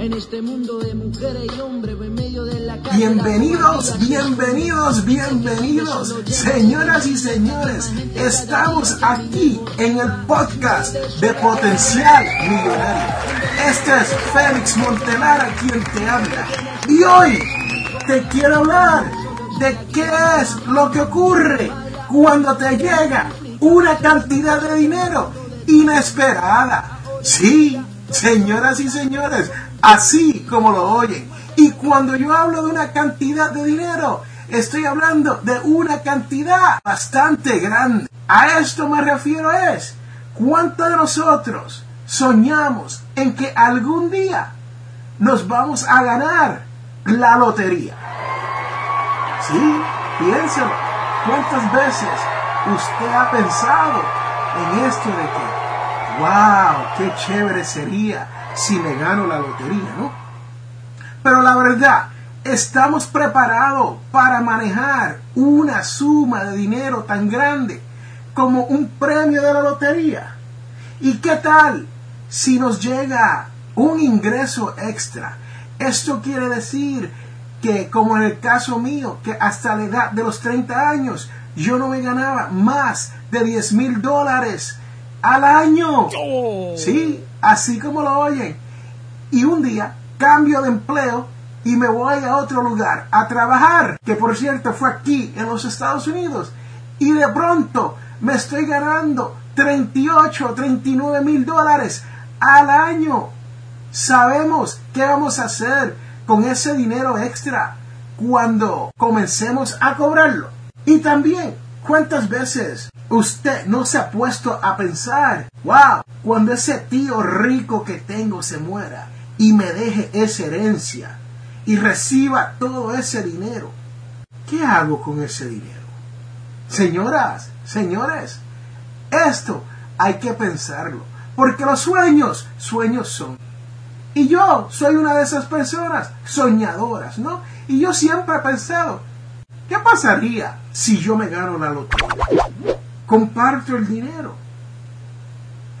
en este mundo de mujeres y hombres en medio de la calle. Bienvenidos, bienvenidos, bienvenidos, señoras y señores. Estamos aquí en el podcast de Potencial Millonario. Este es Félix Montelara quien te habla. Y hoy te quiero hablar de qué es lo que ocurre cuando te llega una cantidad de dinero inesperada. Sí, señoras y señores, así como lo oyen. Y cuando yo hablo de una cantidad de dinero, estoy hablando de una cantidad bastante grande. A esto me refiero es, ¿cuántos de nosotros soñamos en que algún día nos vamos a ganar la lotería? Sí, piénselo. ¿Cuántas veces usted ha pensado en esto de que, wow, qué chévere sería si me gano la lotería, ¿no? Pero la verdad, estamos preparados para manejar una suma de dinero tan grande como un premio de la lotería. ¿Y qué tal si nos llega un ingreso extra? Esto quiere decir que, como en el caso mío, que hasta la edad de los 30 años yo no me ganaba más de 10 mil dólares al año. Sí, así como lo oyen. Y un día cambio de empleo y me voy a otro lugar a trabajar, que por cierto fue aquí en los Estados Unidos. Y de pronto me estoy ganando 38, 39 mil dólares al año. Sabemos qué vamos a hacer con ese dinero extra cuando comencemos a cobrarlo. Y también, ¿cuántas veces usted no se ha puesto a pensar, wow, cuando ese tío rico que tengo se muera y me deje esa herencia y reciba todo ese dinero, ¿qué hago con ese dinero? Señoras, señores, esto hay que pensarlo, porque los sueños, sueños son. Y yo soy una de esas personas soñadoras, ¿no? Y yo siempre he pensado, ¿qué pasaría si yo me gano la lotería? Comparto el dinero,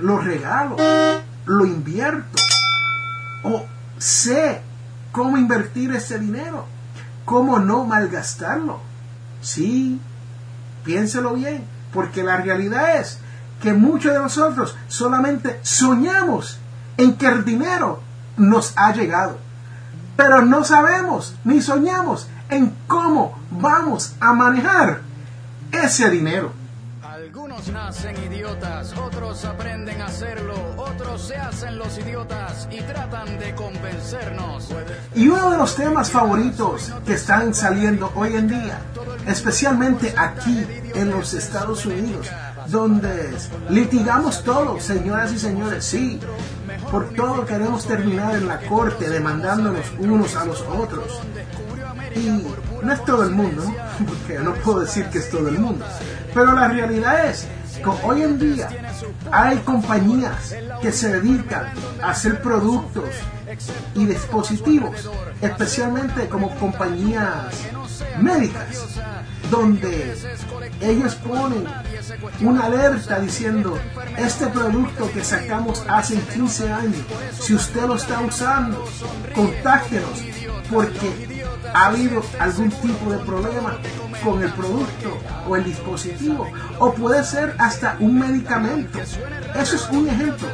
lo regalo, lo invierto, o sé cómo invertir ese dinero, cómo no malgastarlo. Sí, piénselo bien, porque la realidad es que muchos de nosotros solamente soñamos en que el dinero nos ha llegado, pero no sabemos ni soñamos en cómo vamos a manejar ese dinero. Algunos nacen idiotas, otros aprenden a hacerlo, otros se hacen los idiotas y tratan de convencernos. Y uno de los temas favoritos que están saliendo hoy en día, especialmente aquí en los Estados Unidos, donde litigamos todo, señoras y señores, sí, por todo queremos terminar en la corte demandándonos unos a los otros. Y no es todo el mundo, porque no puedo decir que es todo el mundo, pero la realidad es que hoy en día hay compañías que se dedican a hacer productos y dispositivos, especialmente como compañías médicas, donde ellos ponen una alerta diciendo, este producto que sacamos hace 15 años, si usted lo está usando, contáctenos, porque ha habido algún tipo de problema con el producto o el dispositivo, o puede ser hasta un medicamento. Eso es un ejemplo.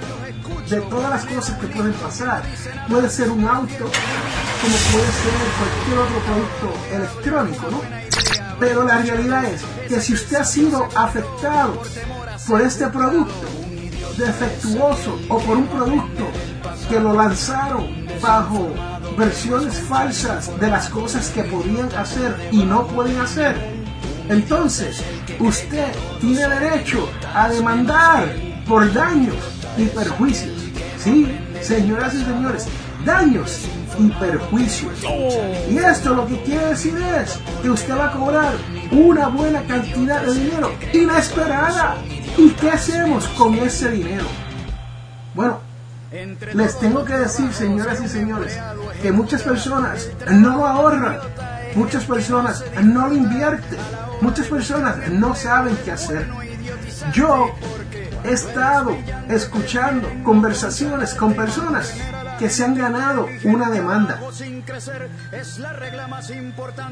de todas las cosas que pueden pasar. Puede ser un auto, como puede ser cualquier otro producto electrónico, ¿no? Pero la realidad es que si usted ha sido afectado por este producto defectuoso o por un producto que lo lanzaron bajo versiones falsas de las cosas que podían hacer y no pueden hacer, entonces usted tiene derecho a demandar por daños y perjuicios. Sí, señoras y señores, daños y perjuicios. Y esto lo que quiere decir es que usted va a cobrar una buena cantidad de dinero inesperada. ¿Y qué hacemos con ese dinero? Bueno, les tengo que decir, señoras y señores, que muchas personas no ahorran, muchas personas no lo invierten, muchas personas no saben qué hacer. Yo he estado escuchando conversaciones con personas que se han ganado una demanda.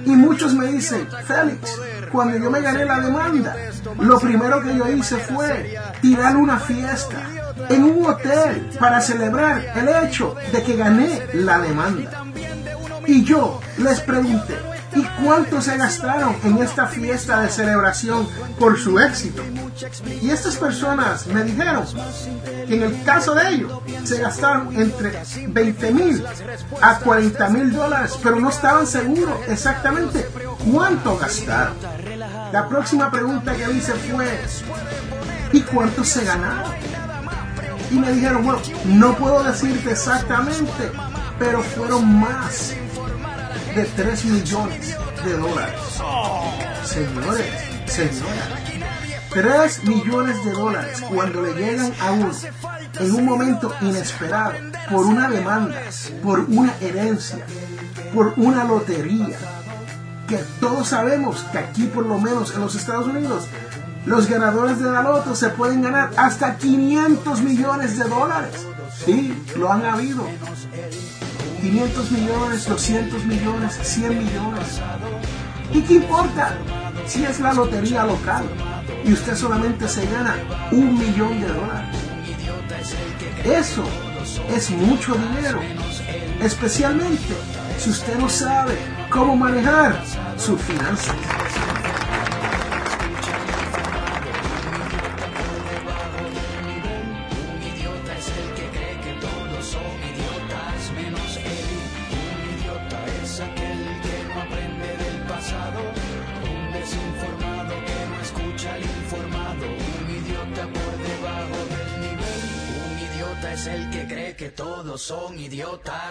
Y muchos me dicen, Félix, cuando yo me gané la demanda, lo primero que yo hice fue tirar una fiesta en un hotel para celebrar el hecho de que gané la demanda. Y yo les pregunté, ¿y cuánto se gastaron en esta fiesta de celebración por su éxito? Y estas personas me dijeron que en el caso de ellos se gastaron entre 20 mil a 40 mil dólares, pero no estaban seguros exactamente cuánto gastaron. La próxima pregunta que hice fue, ¿y cuánto se ganaron? Y me dijeron, bueno, no puedo decirte exactamente, pero fueron más de 3 millones de dólares. Señores, señoras, 3 millones de dólares cuando le llegan a uno en un momento inesperado por una demanda, por una herencia, por una lotería, que todos sabemos que aquí por lo menos en los Estados Unidos los ganadores de la loto se pueden ganar hasta 500 millones de dólares. Sí, lo han habido. 500 millones, 200 millones, 100 millones. ¿Y qué importa si es la lotería local y usted solamente se gana un millón de dólares? Eso es mucho dinero, especialmente si usted no sabe cómo manejar sus finanzas.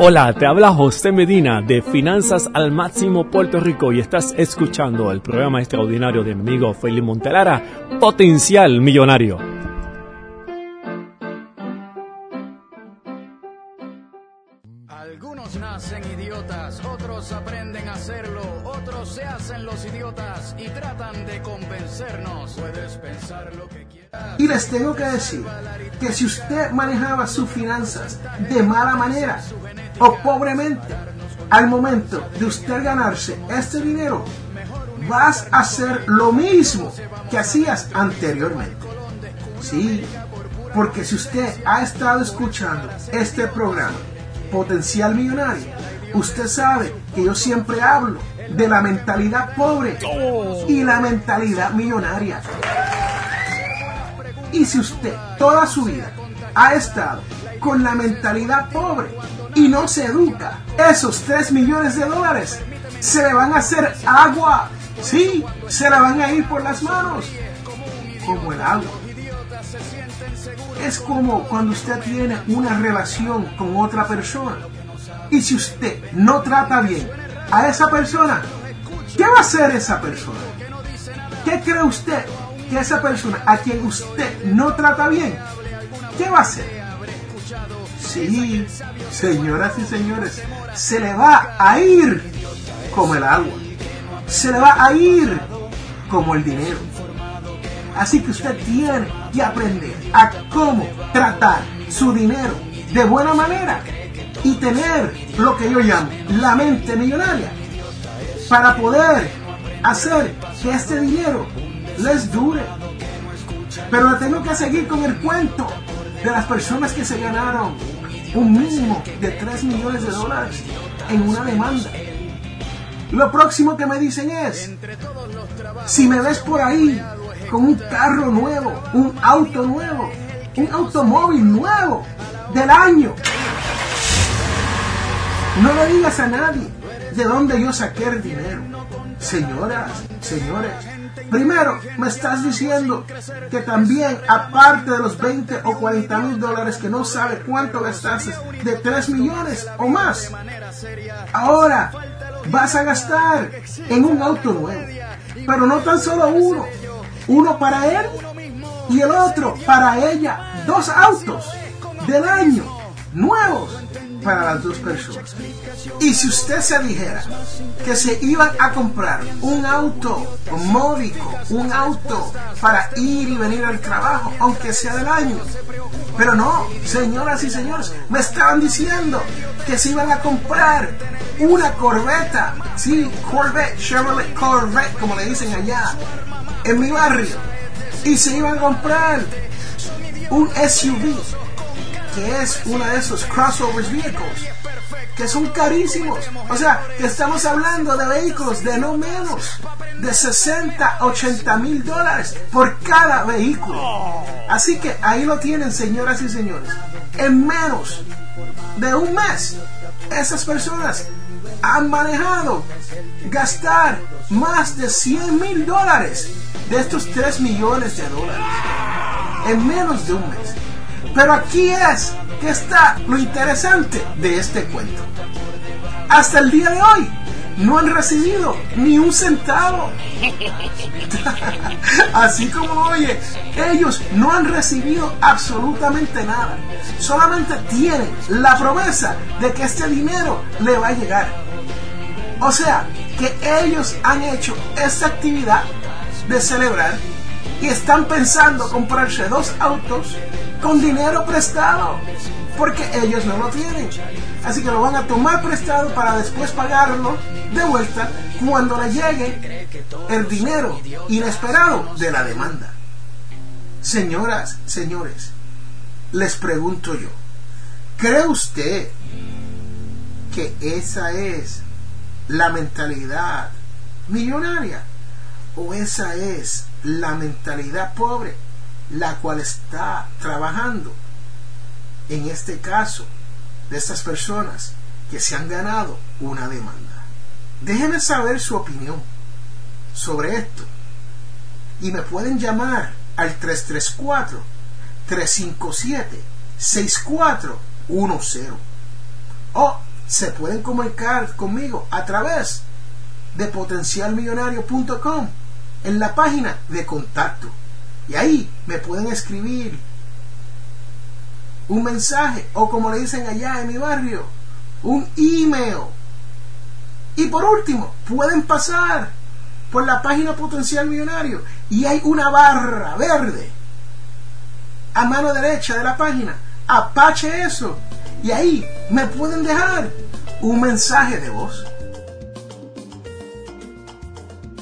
Hola, te habla José Medina de Finanzas al Máximo Puerto Rico y estás escuchando el programa extraordinario de mi amigo Félix Montelara, Potencial Millonario. Algunos nacen idiotas, otros aprenden a hacerlo, otros se hacen los idiotas y tratan de convencernos. Puedes pensar lo que quieras. Y les tengo que decir que si usted manejaba sus finanzas de mala manera o pobremente, al momento de usted ganarse este dinero, vas a hacer lo mismo que hacías anteriormente. Sí, porque si usted ha estado escuchando este programa, Potencial Millonario, usted sabe que yo siempre hablo de la mentalidad pobre y la mentalidad millonaria. Y si usted toda su vida ha estado con la mentalidad pobre y no se educa, esos 3 millones de dólares se le van a hacer agua. Sí, se le van a ir por las manos. Como el agua. Es como cuando usted tiene una relación con otra persona. Y si usted no trata bien a esa persona, ¿Qué va a hacer esa persona? ¿Qué cree usted que esa persona a quien usted no trata bien, qué va a hacer? Sí, señoras y señores, se le va a ir como el agua. Se le va a ir como el dinero. Así que usted tiene que aprender a cómo tratar su dinero de buena manera y tener lo que yo llamo la mente millonaria para poder hacer que este dinero les dure. Pero tengo que seguir con el cuento de las personas que se ganaron un mínimo de 3 millones de dólares en una demanda. Lo próximo que me dicen es, si me ves por ahí con un carro nuevo, un auto nuevo, un automóvil nuevo del año, no le digas a nadie de dónde yo saqué el dinero. Señoras, señores, primero me estás diciendo que también, aparte de los 20 o 40 mil dólares que no sabe cuánto gastaste, de 3 millones o más, ahora vas a gastar en un auto nuevo. Pero no tan solo uno, uno para él y el otro para ella. Dos autos del año nuevos para las dos personas. Y si usted se dijera que se iban a comprar un auto módico, un auto para ir y venir al trabajo, aunque sea del año. Pero no, señoras y señores, me estaban diciendo que se iban a comprar una corbeta, sí, Corvette, Chevrolet Corvette, como le dicen allá, en mi barrio. Y se iban a comprar un SUV es uno de esos crossovers vehicles que son carísimos. O sea, que estamos hablando de vehículos de no menos de 60, 80 mil dólares por cada vehículo. Así que ahí lo tienen, señoras y señores. En menos de un mes, esas personas han manejado gastar más de 100 mil dólares de estos 3 millones de dólares. En menos de un mes. Pero aquí es que está lo interesante de este cuento. Hasta el día de hoy no han recibido ni un centavo. Así como oye, ellos no han recibido absolutamente nada. Solamente tienen la promesa de que este dinero le va a llegar. O sea, que ellos han hecho esta actividad de celebrar y están pensando comprarse dos autos con dinero prestado, porque ellos no lo tienen. Así que lo van a tomar prestado para después pagarlo de vuelta cuando le llegue el dinero inesperado de la demanda. Señoras, señores, les pregunto yo, ¿cree usted que esa es la mentalidad millonaria? ¿O esa es la mentalidad pobre, la cual está trabajando en este caso de estas personas que se han ganado una demanda. Déjenme saber su opinión sobre esto. Y me pueden llamar al 334-357-6410 o se pueden comunicar conmigo a través de potencialmillonario.com en la página de contacto. Y ahí me pueden escribir un mensaje o como le dicen allá en mi barrio, un email. Y por último, pueden pasar por la página Potencial Millonario y hay una barra verde a mano derecha de la página. Apache eso y ahí me pueden dejar un mensaje de voz.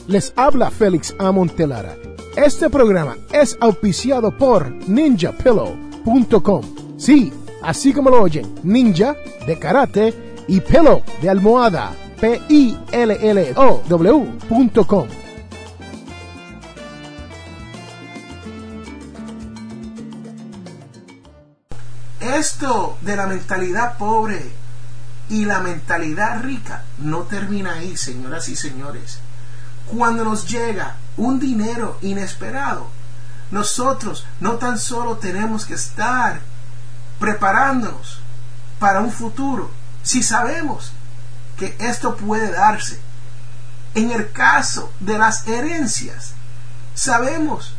Les habla Félix Amontelara. Este programa es auspiciado por ninjapillow.com. Sí, así como lo oyen, ninja de karate y pillow de almohada. P-I-L-L-O-W.com. Esto de la mentalidad pobre y la mentalidad rica no termina ahí, señoras y señores. Cuando nos llega un dinero inesperado, nosotros no tan solo tenemos que estar preparándonos para un futuro, si sabemos que esto puede darse en el caso de las herencias, sabemos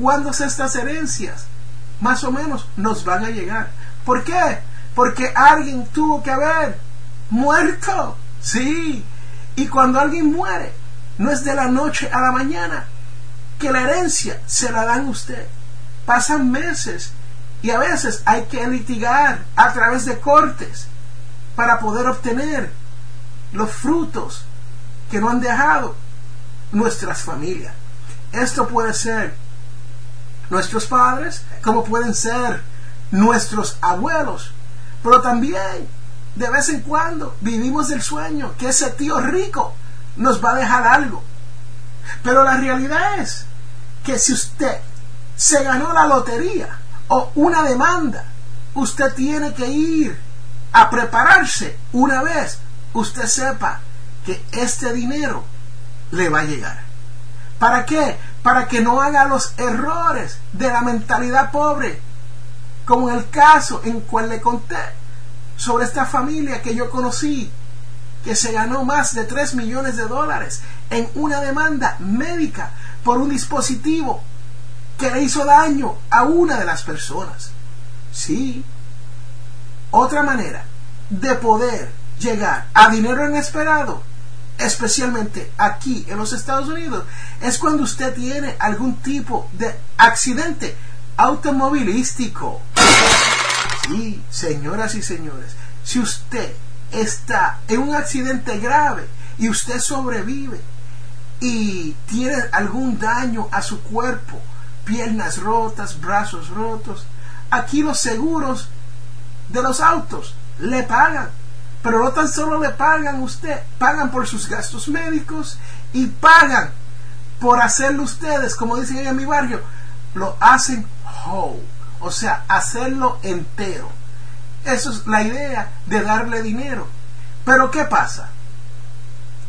cuándo estas herencias más o menos nos van a llegar. ¿Por qué? Porque alguien tuvo que haber muerto. Sí. Y cuando alguien muere, no es de la noche a la mañana que la herencia se la dan usted. Pasan meses y a veces hay que litigar a través de cortes para poder obtener los frutos que no han dejado nuestras familias. Esto puede ser nuestros padres, como pueden ser nuestros abuelos, pero también de vez en cuando vivimos el sueño que ese tío rico nos va a dejar algo. Pero la realidad es que si usted se ganó la lotería o una demanda, usted tiene que ir a prepararse una vez usted sepa que este dinero le va a llegar. ¿Para qué? Para que no haga los errores de la mentalidad pobre, como en el caso en cual le conté sobre esta familia que yo conocí, que se ganó más de 3 millones de dólares en una demanda médica por un dispositivo que le hizo daño a una de las personas. Sí. Otra manera de poder llegar a dinero inesperado, especialmente aquí en los Estados Unidos, es cuando usted tiene algún tipo de accidente automovilístico. Sí, señoras y señores, si usted está en un accidente grave y usted sobrevive y tiene algún daño a su cuerpo, piernas rotas, brazos rotos, aquí los seguros de los autos le pagan. Pero no tan solo le pagan usted, pagan por sus gastos médicos y pagan por hacerlo ustedes, como dicen en mi barrio, lo hacen whole, o sea, hacerlo entero. Eso es la idea de darle dinero. Pero ¿qué pasa?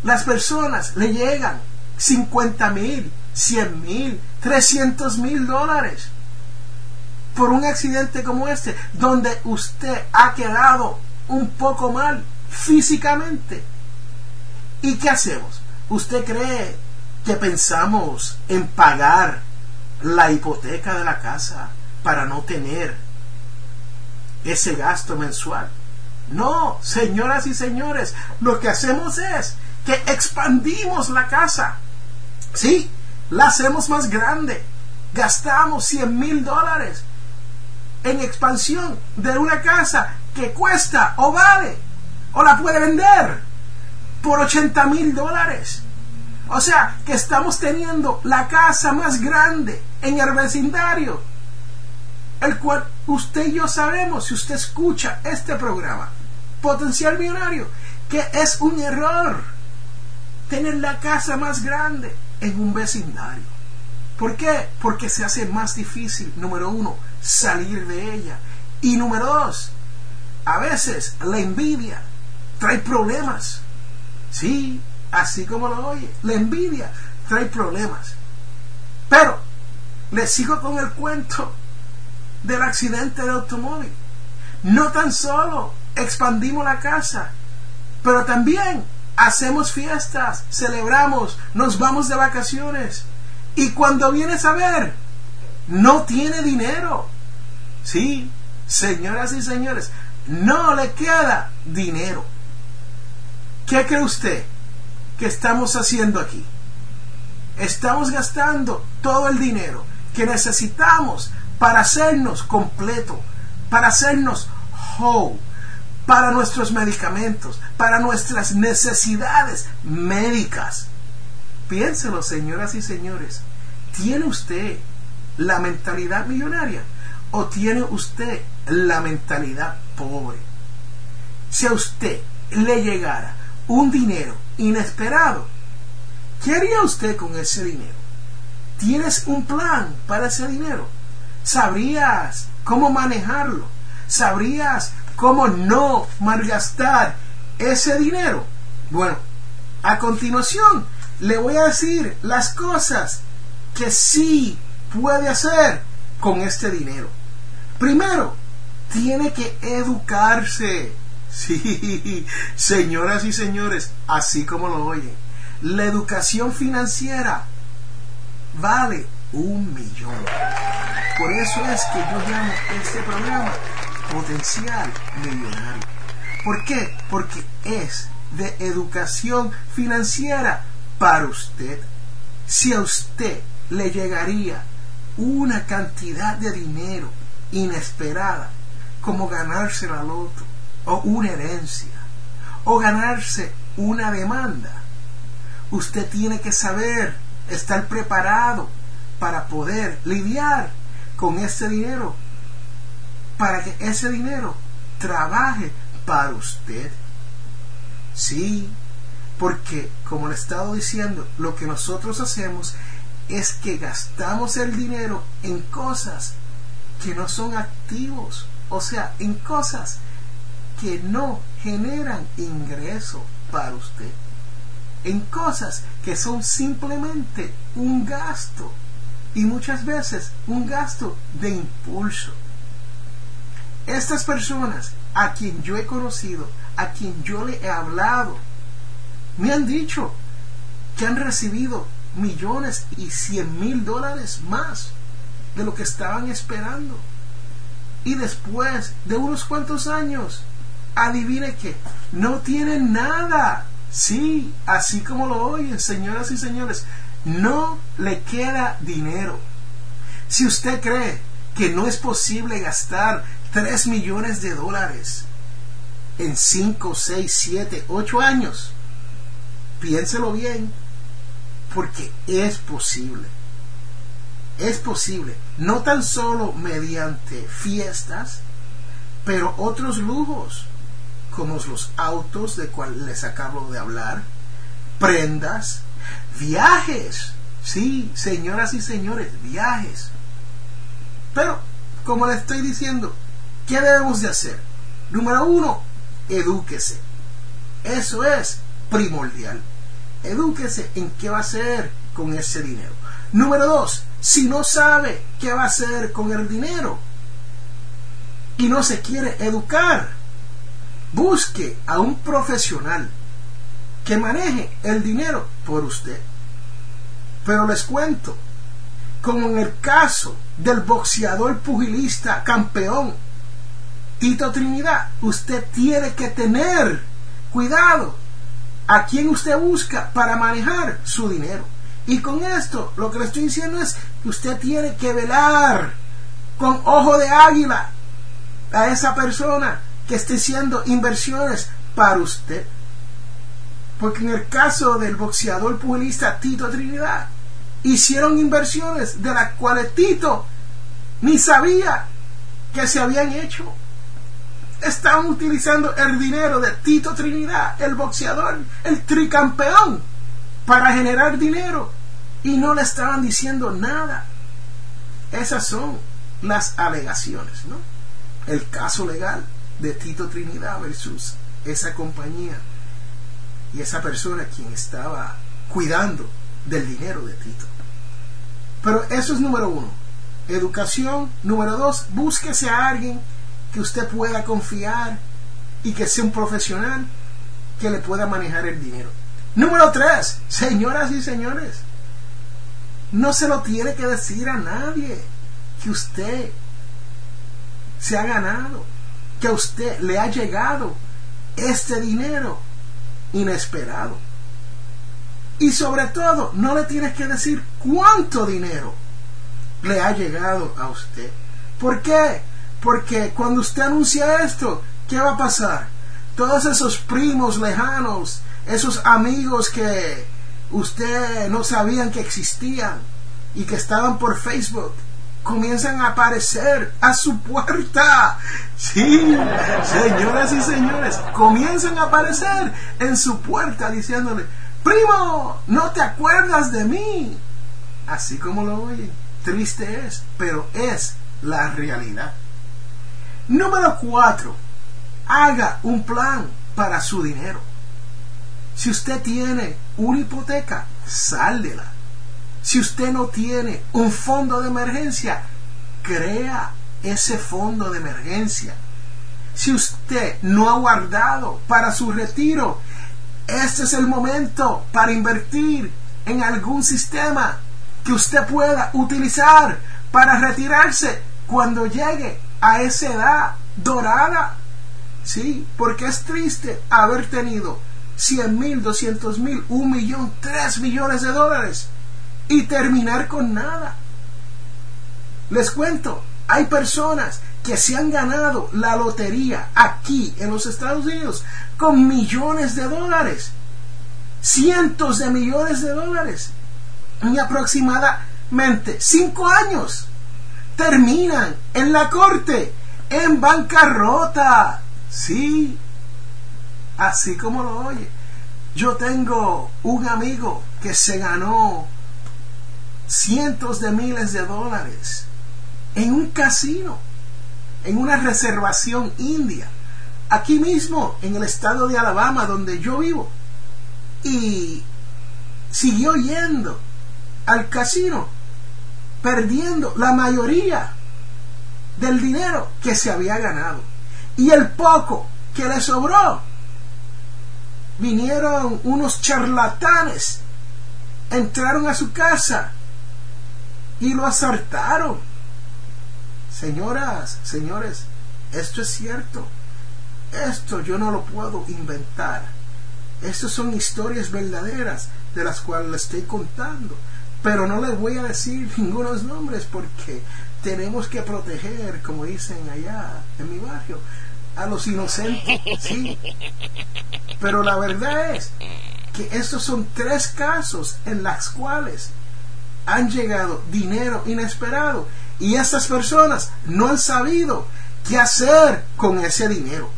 Las personas le llegan 50 mil, 100 mil, 300 mil dólares por un accidente como este, donde usted ha quedado un poco mal físicamente. ¿Y qué hacemos? ¿Usted cree que pensamos en pagar la hipoteca de la casa para no tener ese gasto mensual? No, señoras y señores, lo que hacemos es que expandimos la casa. Sí, la hacemos más grande. Gastamos 100 mil dólares en expansión de una casa que cuesta o vale o la puede vender por 80 mil dólares. O sea que estamos teniendo la casa más grande en el vecindario, el cual usted y yo sabemos, si usted escucha este programa, potencial millonario, que es un error tener la casa más grande en un vecindario. ¿Por qué? Porque se hace más difícil, número uno, salir de ella. Y número dos, a veces la envidia trae problemas. Sí, así como lo oye, la envidia trae problemas. Pero le sigo con el cuento del accidente de automóvil. No tan solo expandimos la casa, pero también hacemos fiestas, celebramos, nos vamos de vacaciones. Y cuando vienes a ver, no tiene dinero. Sí, señoras y señores, no le queda dinero. ¿Qué cree usted que estamos haciendo aquí? Estamos gastando todo el dinero que necesitamos para hacernos completo, para hacernos whole, para nuestros medicamentos, para nuestras necesidades médicas. Piénselo, señoras y señores. ¿Tiene usted la mentalidad millonaria o tiene usted la mentalidad pobre. Si a usted le llegara un dinero inesperado, ¿qué haría usted con ese dinero? ¿Tienes un plan para ese dinero? ¿Sabrías cómo manejarlo? ¿Sabrías cómo no malgastar ese dinero? Bueno, a continuación le voy a decir las cosas que sí puede hacer con este dinero. Primero, tiene que educarse. Sí, señoras y señores, así como lo oyen. la educación financiera vale un millón. Por eso es que yo llamo este programa Potencial Millonario. ¿Por qué? Porque es de educación financiera para usted. Si a usted le llegaría una cantidad de dinero inesperada, como ganarse la loto, o una herencia, o ganarse una demanda, usted tiene que saber, estar preparado para poder lidiar con ese dinero, para que ese dinero trabaje para usted. Sí, porque como le he estado diciendo, lo que nosotros hacemos es que gastamos el dinero en cosas que no son activos, o sea, en cosas que no generan ingreso para usted, en cosas que son simplemente un gasto y muchas veces un gasto de impulso. Estas personas a quien yo he conocido, a quien yo le he hablado, me han dicho que han recibido millones y cien mil dólares más de lo que estaban esperando. Y después de unos cuantos años, adivine que no tienen nada. Sí, así como lo oyen, señoras y señores, no le queda dinero. Si usted cree que no es posible gastar 3 millones de dólares en 5, 6, 7, 8 años, piénselo bien, porque es posible. Es posible, no tan solo mediante fiestas, pero otros lujos, como los autos de cuales les acabo de hablar, prendas, viajes. Sí, señoras y señores, viajes. Pero, como le estoy diciendo, ¿qué debemos de hacer? Número uno, edúquese. Eso es primordial. Edúquese en qué va a hacer con ese dinero. Número dos, si no sabe qué va a hacer con el dinero y no se quiere educar, busque a un profesional que maneje el dinero por usted. Pero les cuento, como en el caso del boxeador pugilista campeón Tito Trinidad, usted tiene que tener cuidado a quién usted busca para manejar su dinero. Y con esto lo que le estoy diciendo es que usted tiene que velar con ojo de águila a esa persona que esté haciendo inversiones para usted. Porque en el caso del boxeador pugilista Tito Trinidad, hicieron inversiones de las cuales Tito ni sabía que se habían hecho. Estaban utilizando el dinero de Tito Trinidad, el boxeador, el tricampeón, para generar dinero y no le estaban diciendo nada. Esas son las alegaciones, ¿no? El caso legal de Tito Trinidad versus esa compañía y esa persona quien estaba cuidando del dinero de Tito. Pero eso es número uno. Educación. Número dos, búsquese a alguien que usted pueda confiar y que sea un profesional que le pueda manejar el dinero. Número tres, señoras y señores, no se lo tiene que decir a nadie que usted se ha ganado, que a usted le ha llegado este dinero inesperado. Y sobre todo, no le tienes que decir cuánto dinero le ha llegado a usted. ¿Por qué? Porque cuando usted anuncia esto, ¿qué va a pasar? Todos esos primos lejanos, esos amigos que usted no sabían que existían y que estaban por Facebook, comienzan a aparecer a su puerta. Sí, señoras y señores, comienzan a aparecer en su puerta diciéndole, primo, no te acuerdas de mí. Así como lo oyen, triste es, pero es la realidad. Número cuatro, haga un plan para su dinero. Si usted tiene una hipoteca, sáldela. Si usted no tiene un fondo de emergencia, crea ese fondo de emergencia. Si usted no ha guardado para su retiro, Este es el momento para invertir en algún sistema que usted pueda utilizar para retirarse cuando llegue a esa edad dorada. Sí, porque es triste haber tenido 100 mil, 200 mil, un millón, 3 millones de dólares y terminar con nada. Les cuento, hay personas que se han ganado la lotería aquí en los Estados Unidos con millones de dólares, cientos de millones de dólares, y aproximadamente cinco años terminan en la corte, en bancarrota. Sí, así como lo oye. Yo tengo un amigo que se ganó cientos de miles de dólares en un casino, en una reservación india, aquí mismo en el estado de Alabama donde yo vivo. Y siguió yendo al casino, perdiendo la mayoría del dinero que se había ganado. Y el poco que le sobró, vinieron unos charlatanes, entraron a su casa y lo asaltaron. Señoras, señores, esto es cierto. Esto yo no lo puedo inventar. Estas son historias verdaderas de las cuales le estoy contando. Pero no les voy a decir ningunos nombres porque tenemos que proteger, como dicen allá en mi barrio, a los inocentes. ¿sí? Pero la verdad es que estos son tres casos en los cuales han llegado dinero inesperado y estas personas no han sabido qué hacer con ese dinero.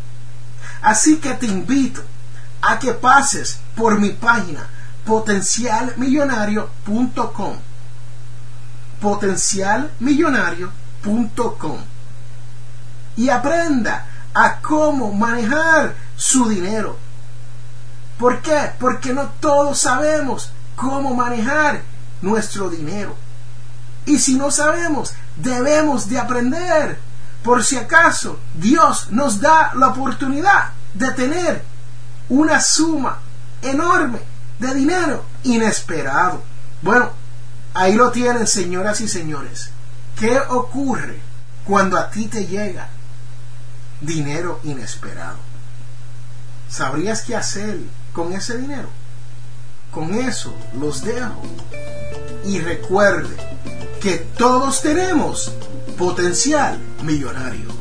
Así que te invito a que pases por mi página potencialmillonario.com potencialmillonario.com y aprenda a cómo manejar su dinero. ¿Por qué? Porque no todos sabemos cómo manejar nuestro dinero. Y si no sabemos, debemos de aprender. Por si acaso Dios nos da la oportunidad de tener una suma enorme de dinero inesperado. Bueno, ahí lo tienen, señoras y señores. ¿Qué ocurre cuando a ti te llega dinero inesperado? ¿Sabrías qué hacer con ese dinero? Con eso los dejo. Y recuerde que todos tenemos potencial millonario.